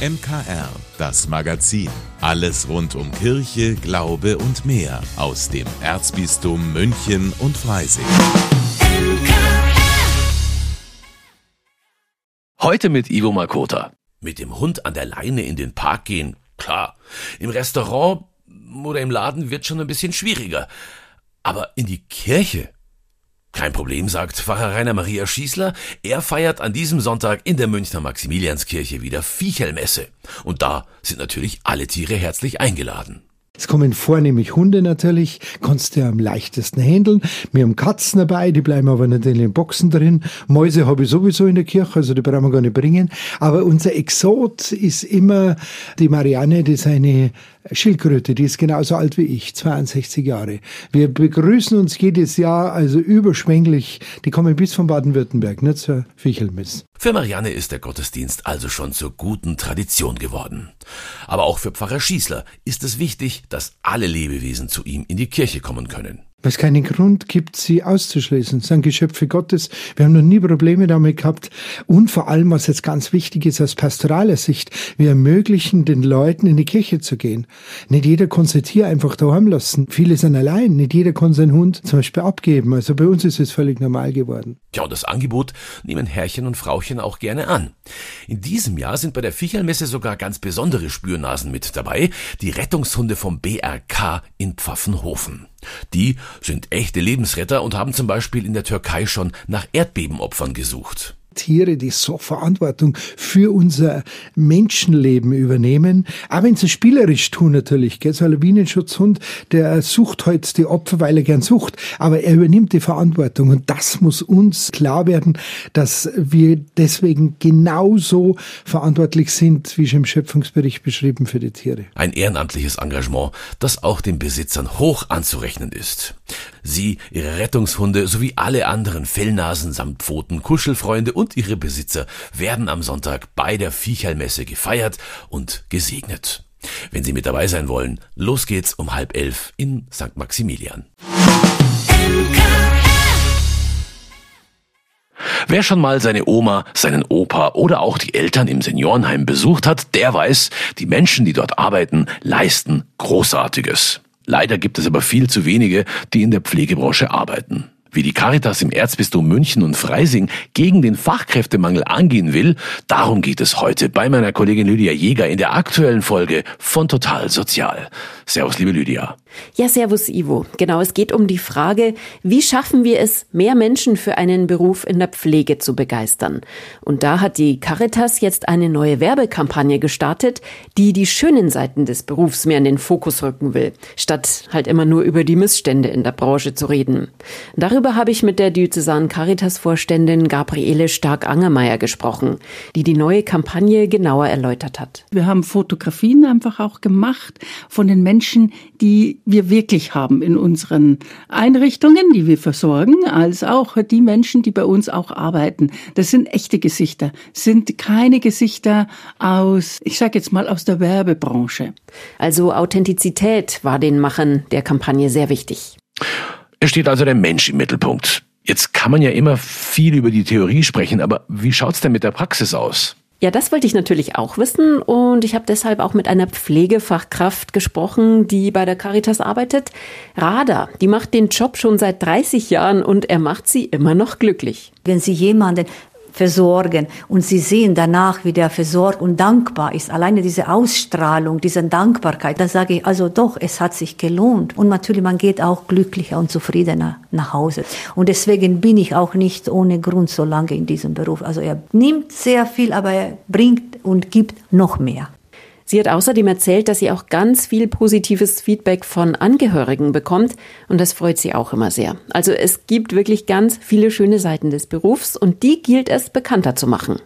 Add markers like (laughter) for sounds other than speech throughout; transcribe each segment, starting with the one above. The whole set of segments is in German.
MKR, das Magazin. Alles rund um Kirche, Glaube und mehr aus dem Erzbistum München und Freising. Heute mit Ivo Makota. Mit dem Hund an der Leine in den Park gehen, klar. Im Restaurant oder im Laden wird schon ein bisschen schwieriger. Aber in die Kirche kein Problem, sagt Pfarrer Rainer Maria Schießler. Er feiert an diesem Sonntag in der Münchner Maximilianskirche wieder Viechelmesse. Und da sind natürlich alle Tiere herzlich eingeladen. Es kommen vornehmlich Hunde natürlich, kannst du am leichtesten handeln. Wir haben Katzen dabei, die bleiben aber nicht in den Boxen drin. Mäuse habe ich sowieso in der Kirche, also die brauchen wir gar nicht bringen. Aber unser Exot ist immer die Marianne, die seine Schildkröte, die ist genauso alt wie ich, 62 Jahre. Wir begrüßen uns jedes Jahr also überschwänglich. Die kommen bis von Baden-Württemberg, nicht zur Fichelmiss. Für Marianne ist der Gottesdienst also schon zur guten Tradition geworden. Aber auch für Pfarrer Schießler ist es wichtig, dass alle Lebewesen zu ihm in die Kirche kommen können weil es keinen Grund gibt, sie auszuschließen. Das sind Geschöpfe Gottes. Wir haben noch nie Probleme damit gehabt. Und vor allem, was jetzt ganz wichtig ist aus pastoraler Sicht, wir ermöglichen den Leuten in die Kirche zu gehen. Nicht jeder kann sein Tier einfach daheim lassen. Viele sind allein. Nicht jeder kann seinen Hund zum Beispiel abgeben. Also bei uns ist es völlig normal geworden. Ja, und das Angebot nehmen Herrchen und Frauchen auch gerne an. In diesem Jahr sind bei der Viecherlmesse sogar ganz besondere Spürnasen mit dabei. Die Rettungshunde vom BRK in Pfaffenhofen. Die sind echte Lebensretter und haben zum Beispiel in der Türkei schon nach Erdbebenopfern gesucht. Tiere, die so Verantwortung für unser Menschenleben übernehmen. Aber wenn sie spielerisch tun natürlich, gell? so ein Lawinenschutzhund, der sucht heute halt die Opfer, weil er gern sucht, aber er übernimmt die Verantwortung und das muss uns klar werden, dass wir deswegen genauso verantwortlich sind, wie schon im Schöpfungsbericht beschrieben, für die Tiere. Ein ehrenamtliches Engagement, das auch den Besitzern hoch anzurechnen ist. Sie, ihre Rettungshunde sowie alle anderen Fellnasen samt Pfoten, Kuschelfreunde und ihre Besitzer werden am Sonntag bei der Viechelmesse gefeiert und gesegnet. Wenn Sie mit dabei sein wollen, los geht's um halb elf in St. Maximilian. Wer schon mal seine Oma, seinen Opa oder auch die Eltern im Seniorenheim besucht hat, der weiß, die Menschen, die dort arbeiten, leisten Großartiges. Leider gibt es aber viel zu wenige, die in der Pflegebranche arbeiten. Wie die Caritas im Erzbistum München und Freising gegen den Fachkräftemangel angehen will, darum geht es heute bei meiner Kollegin Lydia Jäger in der aktuellen Folge von Total Sozial. Servus, liebe Lydia. Ja, servus, Ivo. Genau, es geht um die Frage, wie schaffen wir es, mehr Menschen für einen Beruf in der Pflege zu begeistern? Und da hat die Caritas jetzt eine neue Werbekampagne gestartet, die die schönen Seiten des Berufs mehr in den Fokus rücken will, statt halt immer nur über die Missstände in der Branche zu reden. Darüber Darüber habe ich mit der Diözesan Caritas-Vorständin Gabriele Stark-Angermeier gesprochen, die die neue Kampagne genauer erläutert hat. Wir haben Fotografien einfach auch gemacht von den Menschen, die wir wirklich haben in unseren Einrichtungen, die wir versorgen, als auch die Menschen, die bei uns auch arbeiten. Das sind echte Gesichter, sind keine Gesichter aus, ich sage jetzt mal, aus der Werbebranche. Also Authentizität war den Machern der Kampagne sehr wichtig. Es steht also der Mensch im Mittelpunkt. Jetzt kann man ja immer viel über die Theorie sprechen, aber wie schaut's denn mit der Praxis aus? Ja, das wollte ich natürlich auch wissen und ich habe deshalb auch mit einer Pflegefachkraft gesprochen, die bei der Caritas arbeitet. Rada, die macht den Job schon seit 30 Jahren und er macht sie immer noch glücklich. Wenn Sie jemanden versorgen und sie sehen danach, wie der versorgt und dankbar ist. Alleine diese Ausstrahlung, diese Dankbarkeit, da sage ich also doch, es hat sich gelohnt. Und natürlich, man geht auch glücklicher und zufriedener nach Hause. Und deswegen bin ich auch nicht ohne Grund so lange in diesem Beruf. Also er nimmt sehr viel, aber er bringt und gibt noch mehr. Sie hat außerdem erzählt, dass sie auch ganz viel positives Feedback von Angehörigen bekommt und das freut sie auch immer sehr. Also es gibt wirklich ganz viele schöne Seiten des Berufs und die gilt es bekannter zu machen.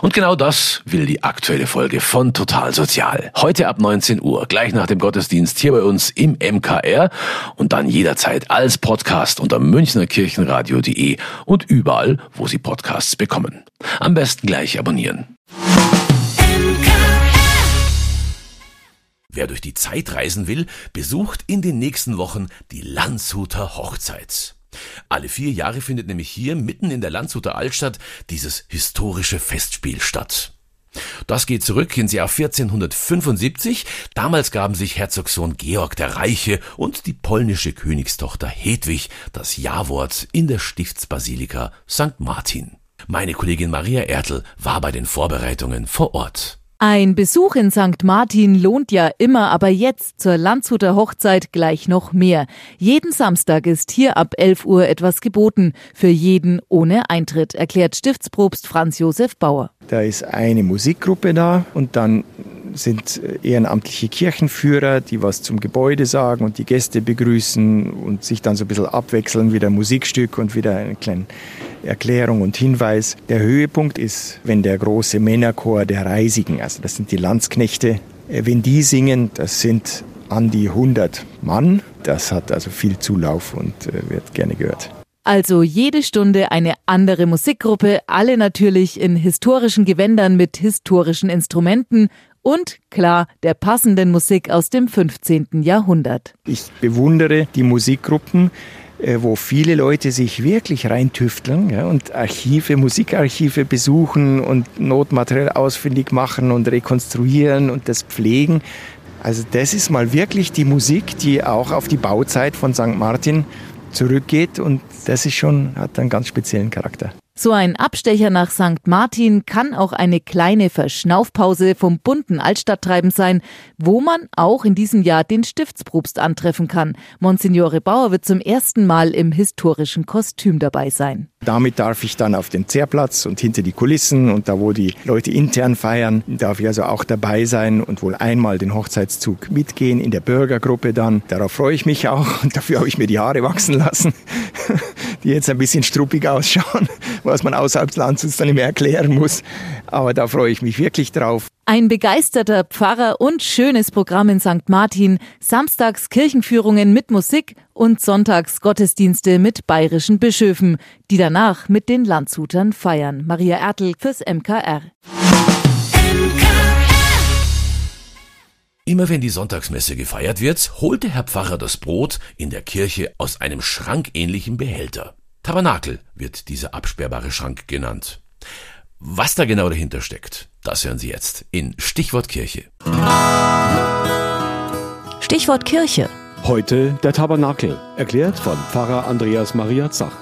Und genau das will die aktuelle Folge von Total Sozial. Heute ab 19 Uhr, gleich nach dem Gottesdienst hier bei uns im MKR und dann jederzeit als Podcast unter münchnerkirchenradio.de und überall, wo Sie Podcasts bekommen. Am besten gleich abonnieren. Wer durch die Zeit reisen will, besucht in den nächsten Wochen die Landshuter Hochzeit. Alle vier Jahre findet nämlich hier mitten in der Landshuter Altstadt dieses historische Festspiel statt. Das geht zurück ins Jahr 1475. Damals gaben sich Herzogsohn Georg der Reiche und die polnische Königstochter Hedwig das Ja-Wort in der Stiftsbasilika St. Martin. Meine Kollegin Maria Ertl war bei den Vorbereitungen vor Ort. Ein Besuch in St. Martin lohnt ja immer, aber jetzt zur Landshuter Hochzeit gleich noch mehr. Jeden Samstag ist hier ab 11 Uhr etwas geboten, für jeden ohne Eintritt, erklärt Stiftspropst Franz Josef Bauer. Da ist eine Musikgruppe da und dann sind ehrenamtliche Kirchenführer, die was zum Gebäude sagen und die Gäste begrüßen und sich dann so ein bisschen abwechseln, wieder Musikstück und wieder einen kleinen Erklärung und Hinweis. Der Höhepunkt ist, wenn der große Männerchor der Reisigen, also das sind die Landsknechte, äh, wenn die singen, das sind an die 100 Mann. Das hat also viel Zulauf und äh, wird gerne gehört. Also jede Stunde eine andere Musikgruppe, alle natürlich in historischen Gewändern mit historischen Instrumenten und klar der passenden Musik aus dem 15. Jahrhundert. Ich bewundere die Musikgruppen, äh, wo viele Leute sich wirklich reintüfteln ja, und Archive, Musikarchive besuchen und Notmaterial ausfindig machen und rekonstruieren und das pflegen. Also das ist mal wirklich die Musik, die auch auf die Bauzeit von St. Martin zurückgeht und das ist schon, hat einen ganz speziellen Charakter. So ein Abstecher nach St. Martin kann auch eine kleine Verschnaufpause vom bunten Altstadttreiben sein, wo man auch in diesem Jahr den Stiftspropst antreffen kann. Monsignore Bauer wird zum ersten Mal im historischen Kostüm dabei sein. Damit darf ich dann auf den Zehrplatz und hinter die Kulissen und da, wo die Leute intern feiern, darf ich also auch dabei sein und wohl einmal den Hochzeitszug mitgehen in der Bürgergruppe dann. Darauf freue ich mich auch und (laughs) dafür habe ich mir die Haare wachsen lassen, (laughs) die jetzt ein bisschen struppig ausschauen was man außerhalb des Landes dann immer erklären muss. Aber da freue ich mich wirklich drauf. Ein begeisterter Pfarrer und schönes Programm in St. Martin, samstags Kirchenführungen mit Musik und sonntags Gottesdienste mit bayerischen Bischöfen, die danach mit den Landshutern feiern. Maria Ertl fürs MKR. Immer wenn die Sonntagsmesse gefeiert wird, holte Herr Pfarrer das Brot in der Kirche aus einem schrankähnlichen Behälter. Tabernakel wird dieser absperrbare Schrank genannt. Was da genau dahinter steckt, das hören Sie jetzt in Stichwort Kirche. Stichwort Kirche. Heute der Tabernakel, erklärt von Pfarrer Andreas Maria Zach.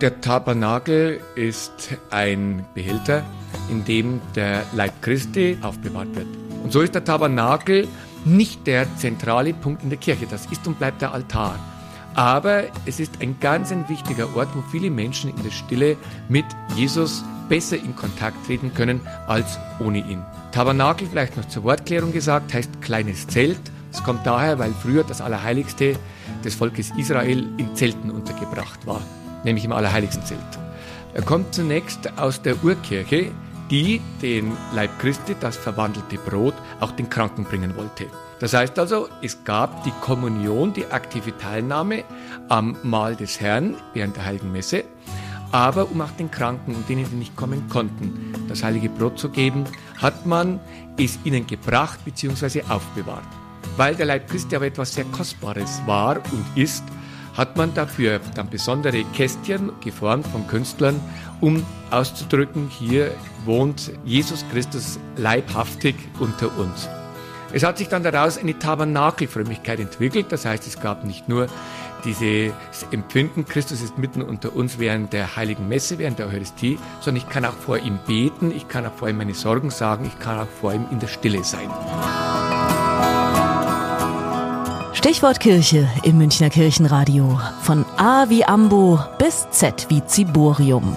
Der Tabernakel ist ein Behälter, in dem der Leib Christi aufbewahrt wird. Und so ist der Tabernakel nicht der zentrale Punkt in der Kirche. Das ist und bleibt der Altar. Aber es ist ein ganz ein wichtiger Ort, wo viele Menschen in der Stille mit Jesus besser in Kontakt treten können als ohne ihn. Tabernakel, vielleicht noch zur Wortklärung gesagt, heißt kleines Zelt. Es kommt daher, weil früher das Allerheiligste des Volkes Israel in Zelten untergebracht war, nämlich im Allerheiligsten Zelt. Er kommt zunächst aus der Urkirche, die den Leib Christi, das verwandelte Brot, auch den Kranken bringen wollte. Das heißt also, es gab die Kommunion, die aktive Teilnahme am Mahl des Herrn während der Heiligen Messe, aber um auch den Kranken und denen, die nicht kommen konnten, das heilige Brot zu geben, hat man es ihnen gebracht bzw. aufbewahrt. Weil der Leib Christi aber etwas sehr Kostbares war und ist, hat man dafür dann besondere Kästchen geformt von Künstlern, um auszudrücken, hier wohnt Jesus Christus leibhaftig unter uns. Es hat sich dann daraus eine Tabernakelfrömmigkeit entwickelt. Das heißt, es gab nicht nur dieses Empfinden, Christus ist mitten unter uns während der heiligen Messe, während der Eucharistie, sondern ich kann auch vor ihm beten, ich kann auch vor ihm meine Sorgen sagen, ich kann auch vor ihm in der Stille sein. Stichwort Kirche im Münchner Kirchenradio. Von A wie Ambo bis Z wie Ziborium.